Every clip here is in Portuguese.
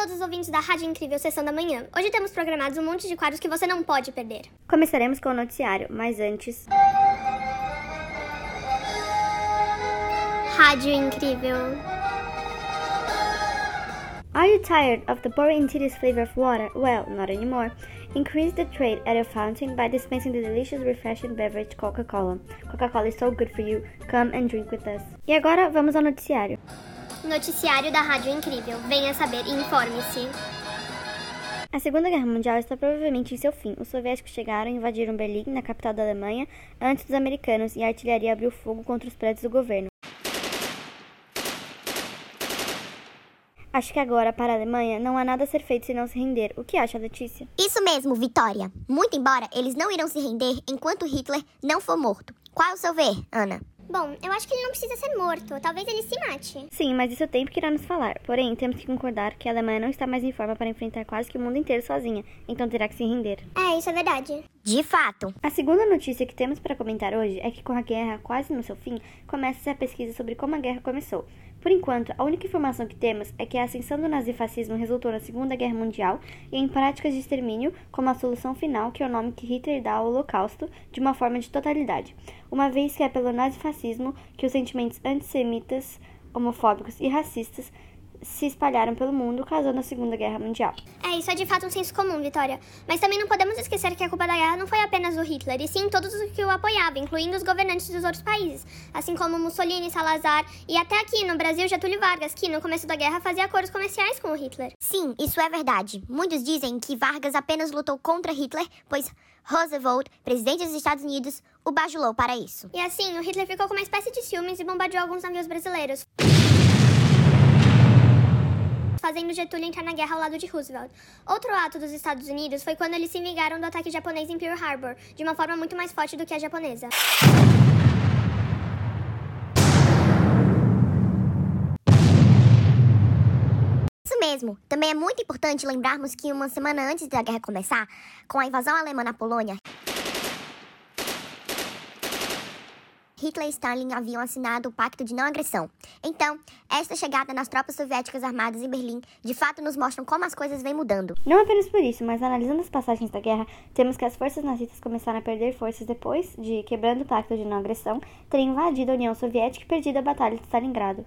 todos os ouvintes da Rádio Incrível Sessão da Manhã. Hoje temos programados um monte de quadros que você não pode perder. Começaremos com o noticiário, mas antes. Rádio Incrível. Are you tired of the boring and tedious flavor of water? Well, not anymore. Increase the trade at your fountain by dispensing the delicious, refreshing beverage Coca-Cola. Coca-Cola is so good for you. Come and drink with us. E agora vamos ao noticiário. Noticiário da Rádio Incrível. Venha saber e informe-se. A Segunda Guerra Mundial está provavelmente em seu fim. Os soviéticos chegaram e invadiram Berlim, na capital da Alemanha, antes dos americanos, e a artilharia abriu fogo contra os prédios do governo. Acho que agora, para a Alemanha, não há nada a ser feito senão se render. O que acha, Letícia? Isso mesmo, Vitória. Muito embora eles não irão se render enquanto Hitler não for morto. Qual é o seu ver, Ana? Bom, eu acho que ele não precisa ser morto. Talvez ele se mate. Sim, mas isso o tempo que irá nos falar. Porém, temos que concordar que a Alemanha não está mais em forma para enfrentar quase que o mundo inteiro sozinha, então terá que se render. É, isso é verdade. De fato. A segunda notícia que temos para comentar hoje é que com a guerra quase no seu fim, começa-se a pesquisa sobre como a guerra começou. Por enquanto, a única informação que temos é que a ascensão do nazifascismo resultou na Segunda Guerra Mundial e em práticas de extermínio como a solução final, que é o nome que Hitler dá ao Holocausto, de uma forma de totalidade, uma vez que é pelo nazifascismo que os sentimentos antissemitas, homofóbicos e racistas se espalharam pelo mundo, causando a Segunda Guerra Mundial. É, isso é de fato um senso comum, Vitória. Mas também não podemos esquecer que a culpa da guerra não foi apenas o Hitler, e sim todos os que o apoiavam, incluindo os governantes dos outros países, assim como Mussolini, Salazar e até aqui no Brasil Getúlio Vargas, que no começo da guerra fazia acordos comerciais com o Hitler. Sim, isso é verdade. Muitos dizem que Vargas apenas lutou contra Hitler, pois Roosevelt, presidente dos Estados Unidos, o bajulou para isso. E assim, o Hitler ficou com uma espécie de ciúmes e bombardeou alguns navios brasileiros fazendo Getúlio entrar na guerra ao lado de Roosevelt. Outro ato dos Estados Unidos foi quando eles se vingaram do ataque japonês em Pearl Harbor, de uma forma muito mais forte do que a japonesa. Mesmo. Também é muito importante lembrarmos que uma semana antes da guerra começar, com a invasão alemã na Polônia, Hitler e Stalin haviam assinado o Pacto de Não Agressão. Então, esta chegada nas tropas soviéticas armadas em Berlim de fato nos mostram como as coisas vêm mudando. Não apenas por isso, mas analisando as passagens da guerra, temos que as forças nazistas começaram a perder forças depois de, quebrando o Pacto de Não Agressão, terem invadido a União Soviética e perdido a Batalha de Stalingrado.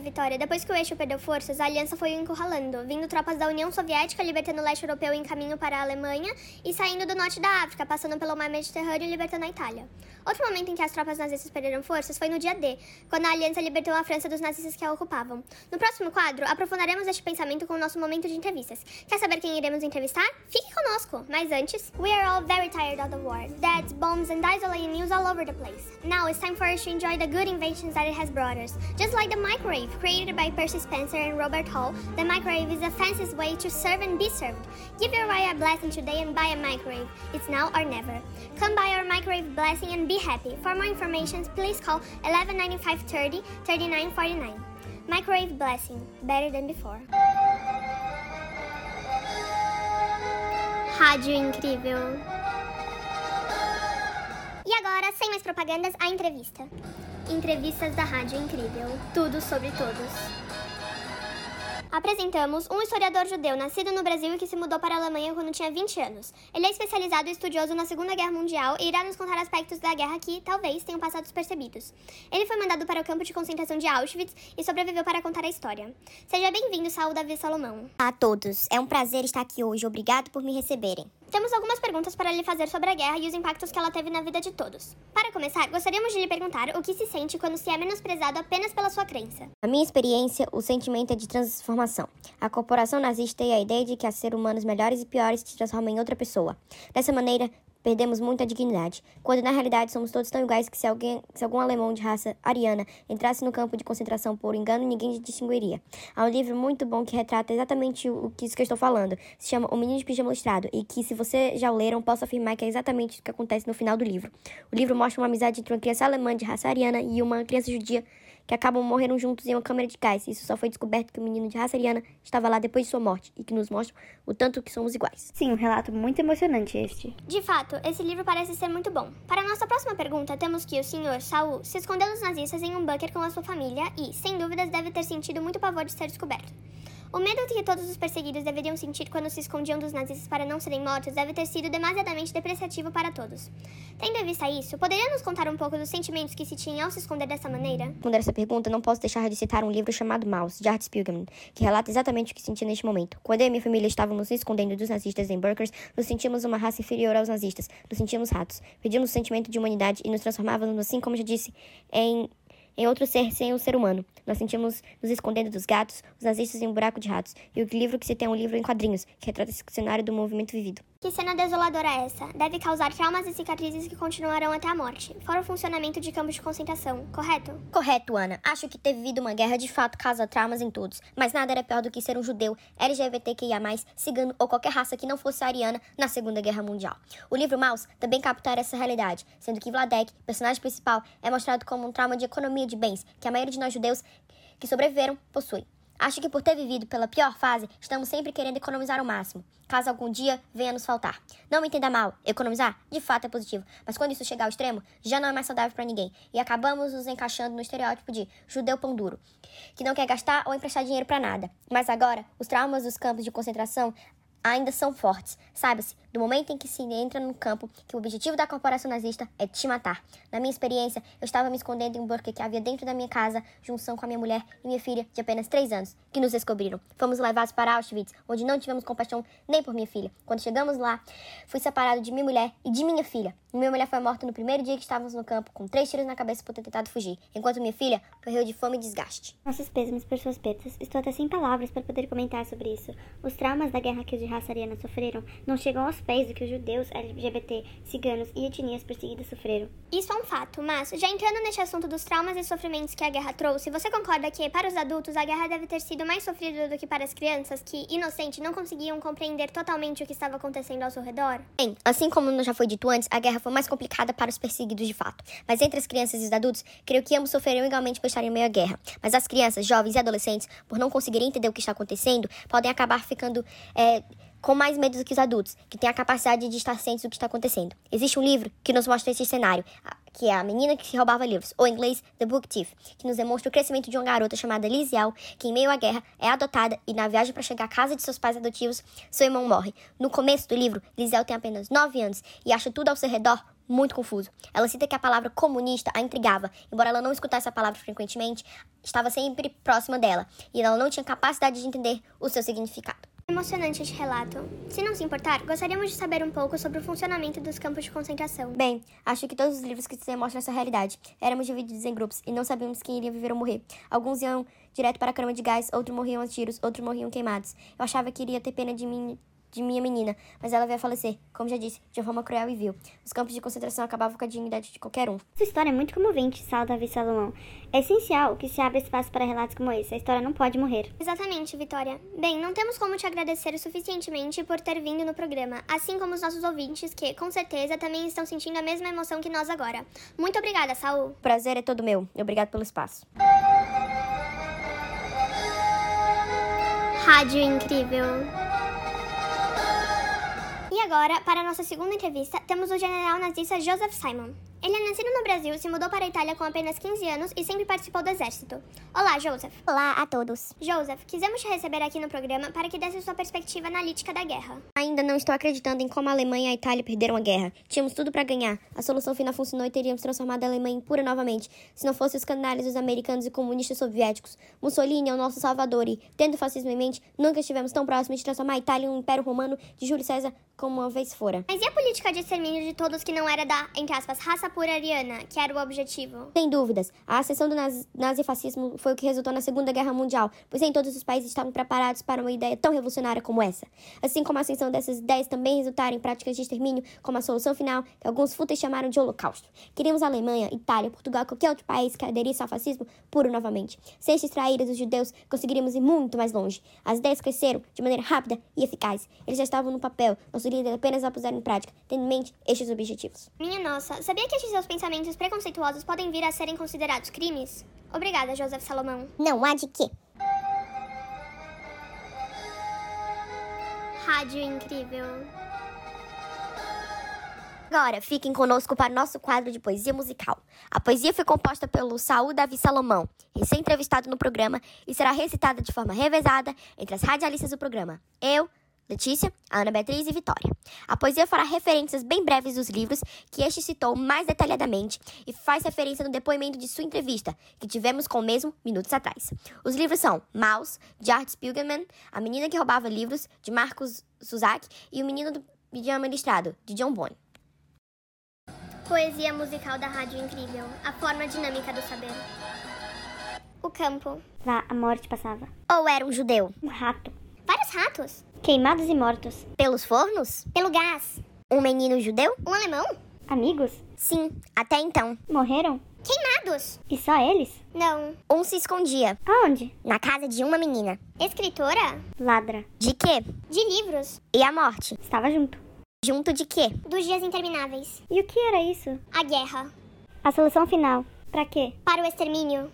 Verdade, Vitória. Depois que o eixo perdeu forças, a aliança foi encurralando, vindo tropas da União Soviética libertando o leste europeu em caminho para a Alemanha e saindo do norte da África, passando pelo mar Mediterrâneo e libertando a Itália. Outro momento em que as tropas nazistas perderam forças foi no dia D, quando a aliança libertou a França dos nazistas que a ocupavam. No próximo quadro, aprofundaremos este pensamento com o nosso momento de entrevistas. Quer saber quem iremos entrevistar? Fique conosco! Mas antes, we are all very tired of the war. Deaths, bombs and isolating news all over the place. Now it's time for us to enjoy the good inventions that it has brought us. Just like the microwave, created by Percy Spencer and Robert Hall, the microwave is the fanciest way to serve and be served. Give your wife a blessing today and buy a microwave. It's now or never. Come buy our microwave blessing and be happy. For more information, please call 11 95 30 39 49. Microwave blessing, better than before. Rádio Incrível. E agora, sem mais propagandas, a entrevista. Entrevistas da Rádio Incrível. Tudo sobre todos. Apresentamos um historiador judeu nascido no Brasil e que se mudou para a Alemanha quando tinha 20 anos. Ele é especializado e estudioso na Segunda Guerra Mundial e irá nos contar aspectos da guerra que, talvez, tenham passado despercebidos. Ele foi mandado para o campo de concentração de Auschwitz e sobreviveu para contar a história. Seja bem-vindo, Saul Davi Salomão. A todos, é um prazer estar aqui hoje. Obrigado por me receberem. Temos algumas perguntas para lhe fazer sobre a guerra e os impactos que ela teve na vida de todos. Para começar, gostaríamos de lhe perguntar o que se sente quando se é menosprezado apenas pela sua crença. Na minha experiência, o sentimento é de transformação. A corporação nazista tem a ideia de que há seres humanos melhores e piores se transformam em outra pessoa. Dessa maneira, perdemos muita dignidade, quando na realidade somos todos tão iguais que se, alguém, se algum alemão de raça ariana entrasse no campo de concentração por engano, ninguém distinguiria. Há um livro muito bom que retrata exatamente o que isso que eu estou falando. Se chama O Menino de Pijama Listrado, e que, se você já o leram, posso afirmar que é exatamente o que acontece no final do livro. O livro mostra uma amizade entre uma criança alemã de raça ariana e uma criança judia que acabam morreram juntos em uma câmara de gás. Isso só foi descoberto que o menino de raça ariana estava lá depois de sua morte e que nos mostra o tanto que somos iguais. Sim, um relato muito emocionante este. De fato, esse livro parece ser muito bom. Para nossa próxima pergunta, temos que o senhor Saul se escondeu dos nazistas em um bunker com a sua família e, sem dúvidas, deve ter sentido muito pavor de ser descoberto. O medo que todos os perseguidos deveriam sentir quando se escondiam dos nazistas para não serem mortos deve ter sido demasiadamente depreciativo para todos. Tendo em vista isso, poderia nos contar um pouco dos sentimentos que se tinha ao se esconder dessa maneira? Responder essa pergunta, não posso deixar de citar um livro chamado Maus, de Art Spiegelman, que relata exatamente o que senti neste momento. Quando eu e minha família estávamos nos escondendo dos nazistas em bunkers, nos sentíamos uma raça inferior aos nazistas, nos sentíamos ratos, pedimos o sentimento de humanidade e nos transformávamos, assim como já disse, em em outro ser sem o ser humano. Nós sentimos nos escondendo dos gatos, os nazistas em um buraco de ratos. E o livro que se tem é um livro em quadrinhos, que retrata esse cenário do movimento vivido. Que cena desoladora é essa? Deve causar traumas e cicatrizes que continuarão até a morte, fora o funcionamento de campos de concentração, correto? Correto, Ana. Acho que ter vivido uma guerra de fato causa traumas em todos, mas nada era pior do que ser um judeu, LGBTQIA+, cigano ou qualquer raça que não fosse ariana na Segunda Guerra Mundial. O livro Maus também captura essa realidade, sendo que Vladek, personagem principal, é mostrado como um trauma de economia de bens que a maioria de nós judeus que sobreviveram possui. Acho que por ter vivido pela pior fase, estamos sempre querendo economizar o máximo, caso algum dia venha nos faltar. Não me entenda mal, economizar de fato é positivo, mas quando isso chegar ao extremo, já não é mais saudável para ninguém, e acabamos nos encaixando no estereótipo de judeu pão duro, que não quer gastar ou emprestar dinheiro para nada. Mas agora, os traumas dos campos de concentração ainda são fortes. Saiba-se, do momento em que se entra no campo, que o objetivo da corporação nazista é te matar. Na minha experiência, eu estava me escondendo em um bunker que havia dentro da minha casa, junção com a minha mulher e minha filha de apenas 3 anos, que nos descobriram. Fomos levados para Auschwitz, onde não tivemos compaixão nem por minha filha. Quando chegamos lá, fui separado de minha mulher e de minha filha. Minha mulher foi morta no primeiro dia que estávamos no campo, com três tiros na cabeça por ter tentado fugir, enquanto minha filha morreu de fome e desgaste. Nossos pêsames por suas. Estou até sem palavras para poder comentar sobre isso. Os traumas da guerra que os raça ariana sofreram não chegam aos pés do que os judeus, LGBT, ciganos e etnias perseguidas sofreram. Isso é um fato, mas, já entrando neste assunto dos traumas e sofrimentos que a guerra trouxe, você concorda que, para os adultos, a guerra deve ter sido mais sofrida do que para as crianças que, inocente, não conseguiam compreender totalmente o que estava acontecendo ao seu redor? Bem, assim como já foi dito antes, a guerra foi mais complicada para os perseguidos de fato. Mas entre as crianças e os adultos, creio que ambos sofreram igualmente por estarem em meio à guerra. Mas as crianças, jovens e adolescentes, por não conseguirem entender o que está acontecendo, podem acabar ficando. É, com mais medo do que os adultos, que têm a capacidade de estar cientes do que está acontecendo. Existe um livro que nos mostra esse cenário, que é A Menina que roubava livros, ou em inglês The Book Thief, que nos demonstra o crescimento de uma garota chamada Lisiel, que em meio à guerra é adotada e na viagem para chegar à casa de seus pais adotivos, seu irmão morre. No começo do livro, Lisiel tem apenas 9 anos e acha tudo ao seu redor muito confuso. Ela cita que a palavra comunista a intrigava, embora ela não escutasse a palavra frequentemente, estava sempre próxima dela, e ela não tinha capacidade de entender o seu significado. Emocionante este relato. Se não se importar, gostaríamos de saber um pouco sobre o funcionamento dos campos de concentração. Bem, acho que todos os livros que demonstram essa realidade. Éramos divididos em grupos e não sabíamos quem iria viver ou morrer. Alguns iam direto para a cama de gás, outros morriam a tiros, outros morriam queimados. Eu achava que iria ter pena de mim de minha menina, mas ela veio a falecer, como já disse, de uma forma cruel e vil. Os campos de concentração acabavam com a dignidade de qualquer um. Sua história é muito comovente, Sal Davi Salomão. É essencial que se abra espaço para relatos como esse. A história não pode morrer. Exatamente, Vitória. Bem, não temos como te agradecer o suficientemente por ter vindo no programa, assim como os nossos ouvintes, que, com certeza, também estão sentindo a mesma emoção que nós agora. Muito obrigada, Saul. O prazer é todo meu. Obrigado pelo espaço. Rádio Incrível. Agora, para a nossa segunda entrevista, temos o general nazista Joseph Simon. Ele é nascido no Brasil, se mudou para a Itália com apenas 15 anos e sempre participou do exército. Olá, Joseph. Olá a todos. Joseph, quisemos te receber aqui no programa para que desse sua perspectiva analítica da guerra. Ainda não estou acreditando em como a Alemanha e a Itália perderam a guerra. Tínhamos tudo para ganhar. A solução final funcionou e teríamos transformado a Alemanha em pura novamente, se não fossem os canalhas dos americanos e comunistas soviéticos. Mussolini é o nosso salvador e, tendo o fascismo em mente, nunca estivemos tão próximos de transformar a Itália em um império romano de Júlio César como uma vez fora. Mas e a política de extermínio de todos que não era da, entre aspas, raça pura ariana, que era o objetivo? Sem dúvidas. A ascensão do nazi nazifascismo foi o que resultou na Segunda Guerra Mundial, pois nem todos os países estavam preparados para uma ideia tão revolucionária como essa. Assim como a ascensão dessas ideias também resultaram em práticas de extermínio, como a solução final, que alguns fúteis chamaram de Holocausto. Queríamos a Alemanha, Itália, Portugal, qualquer outro país que aderisse ao fascismo puro novamente. Sem extrair os judeus, conseguiríamos ir muito mais longe. As ideias cresceram de maneira rápida e eficaz. Eles já estavam no papel. Nosso apenas a puseram em prática, tendo em mente estes objetivos. Minha nossa, sabia que estes seus pensamentos preconceituosos podem vir a serem considerados crimes? Obrigada, Joseph Salomão. Não há de quê. Rádio incrível. Agora, fiquem conosco para o nosso quadro de poesia musical. A poesia foi composta pelo Saúl Davi Salomão, recém-entrevistado no programa, e será recitada de forma revezada entre as radialistas do programa. Eu, Letícia, Ana Beatriz e Vitória. A poesia fará referências bem breves dos livros que este citou mais detalhadamente e faz referência no depoimento de sua entrevista, que tivemos com o mesmo minutos atrás. Os livros são Maus, de Art Spiegelman, A Menina que Roubava Livros, de Marcos Suzak, e O Menino do Pijama Listrado, de John Boyne. Poesia musical da Rádio Incrível. A forma dinâmica do saber. O campo. Lá, a morte passava. Ou era um judeu? Um rato. Vários ratos. Queimados e mortos. Pelos fornos? Pelo gás. Um menino judeu? Um alemão? Amigos? Sim, até então. Morreram? Queimados. E só eles? Não. Um se escondia Aonde? na casa de uma menina. Escritora? Ladra. De quê? De livros. E a morte? Estava junto. Junto de quê? Dos dias intermináveis. E o que era isso? A guerra. A solução final. Pra quê? Para o extermínio.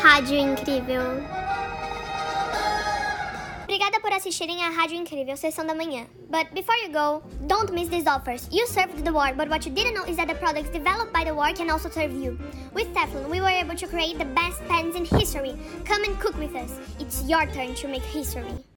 Rádio Incrível. Por assistirem a Rádio Incrível, sessão da manhã. But before you go, don't miss these offers. You served the war, but what you didn't know is that the products developed by the war can also serve you. With Teflon, we were able to create the best pens in history. Come and cook with us. It's your turn to make history.